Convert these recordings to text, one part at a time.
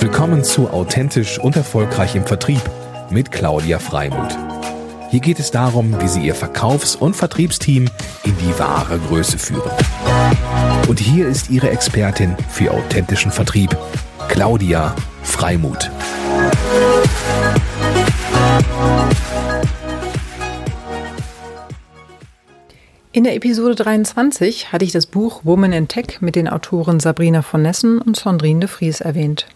Willkommen zu Authentisch und Erfolgreich im Vertrieb mit Claudia Freimuth. Hier geht es darum, wie Sie Ihr Verkaufs- und Vertriebsteam in die wahre Größe führen. Und hier ist Ihre Expertin für authentischen Vertrieb, Claudia Freimuth. In der Episode 23 hatte ich das Buch Woman in Tech mit den Autoren Sabrina von Nessen und Sandrine de Vries erwähnt.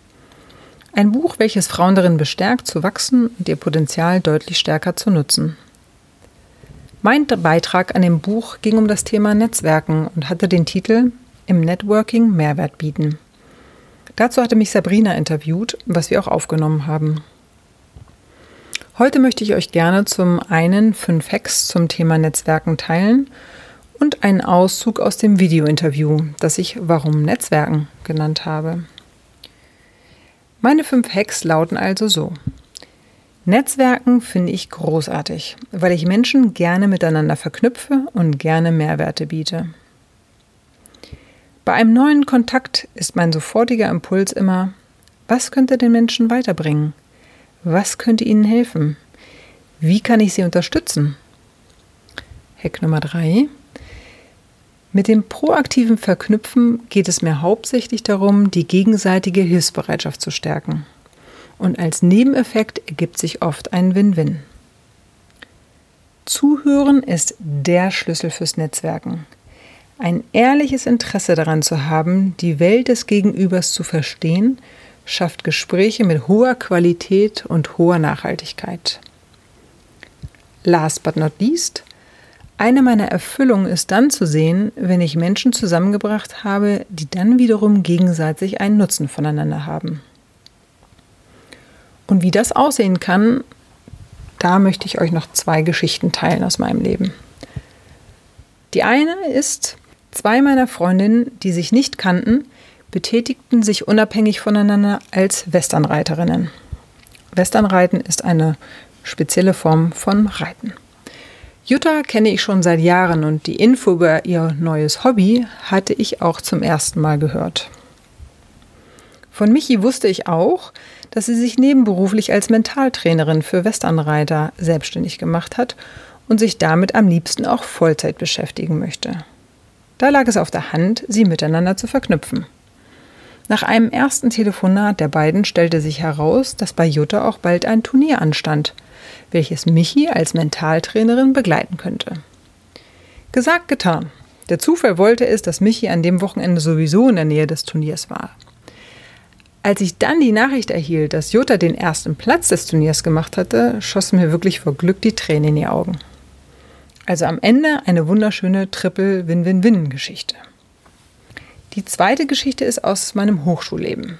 Ein Buch, welches Frauen darin bestärkt, zu wachsen und ihr Potenzial deutlich stärker zu nutzen. Mein Beitrag an dem Buch ging um das Thema Netzwerken und hatte den Titel Im Networking Mehrwert bieten. Dazu hatte mich Sabrina interviewt, was wir auch aufgenommen haben. Heute möchte ich euch gerne zum einen fünf Hacks zum Thema Netzwerken teilen und einen Auszug aus dem Videointerview, das ich Warum Netzwerken genannt habe. Meine fünf Hacks lauten also so. Netzwerken finde ich großartig, weil ich Menschen gerne miteinander verknüpfe und gerne Mehrwerte biete. Bei einem neuen Kontakt ist mein sofortiger Impuls immer, was könnte den Menschen weiterbringen? Was könnte Ihnen helfen? Wie kann ich Sie unterstützen? Hack Nummer drei. Mit dem proaktiven Verknüpfen geht es mir hauptsächlich darum, die gegenseitige Hilfsbereitschaft zu stärken. Und als Nebeneffekt ergibt sich oft ein Win-Win. Zuhören ist der Schlüssel fürs Netzwerken. Ein ehrliches Interesse daran zu haben, die Welt des Gegenübers zu verstehen schafft Gespräche mit hoher Qualität und hoher Nachhaltigkeit. Last but not least, eine meiner Erfüllungen ist dann zu sehen, wenn ich Menschen zusammengebracht habe, die dann wiederum gegenseitig einen Nutzen voneinander haben. Und wie das aussehen kann, da möchte ich euch noch zwei Geschichten teilen aus meinem Leben. Die eine ist, zwei meiner Freundinnen, die sich nicht kannten, betätigten sich unabhängig voneinander als Westernreiterinnen. Westernreiten ist eine spezielle Form von Reiten. Jutta kenne ich schon seit Jahren und die Info über ihr neues Hobby hatte ich auch zum ersten Mal gehört. Von Michi wusste ich auch, dass sie sich nebenberuflich als Mentaltrainerin für Westernreiter selbstständig gemacht hat und sich damit am liebsten auch Vollzeit beschäftigen möchte. Da lag es auf der Hand, sie miteinander zu verknüpfen. Nach einem ersten Telefonat der beiden stellte sich heraus, dass bei Jutta auch bald ein Turnier anstand, welches Michi als Mentaltrainerin begleiten könnte. Gesagt, getan. Der Zufall wollte es, dass Michi an dem Wochenende sowieso in der Nähe des Turniers war. Als ich dann die Nachricht erhielt, dass Jutta den ersten Platz des Turniers gemacht hatte, schossen mir wirklich vor Glück die Tränen in die Augen. Also am Ende eine wunderschöne Triple-Win-Win-Win-Geschichte. Die zweite Geschichte ist aus meinem Hochschulleben.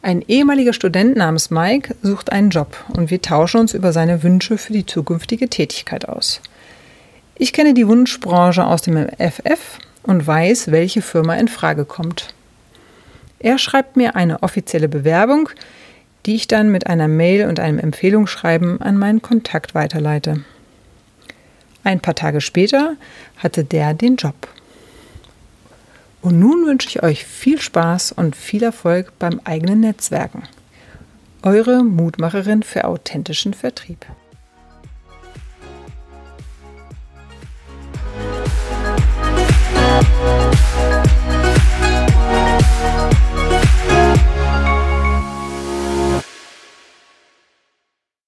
Ein ehemaliger Student namens Mike sucht einen Job und wir tauschen uns über seine Wünsche für die zukünftige Tätigkeit aus. Ich kenne die Wunschbranche aus dem FF und weiß, welche Firma in Frage kommt. Er schreibt mir eine offizielle Bewerbung, die ich dann mit einer Mail und einem Empfehlungsschreiben an meinen Kontakt weiterleite. Ein paar Tage später hatte der den Job. Und nun wünsche ich euch viel Spaß und viel Erfolg beim eigenen Netzwerken. Eure Mutmacherin für authentischen Vertrieb.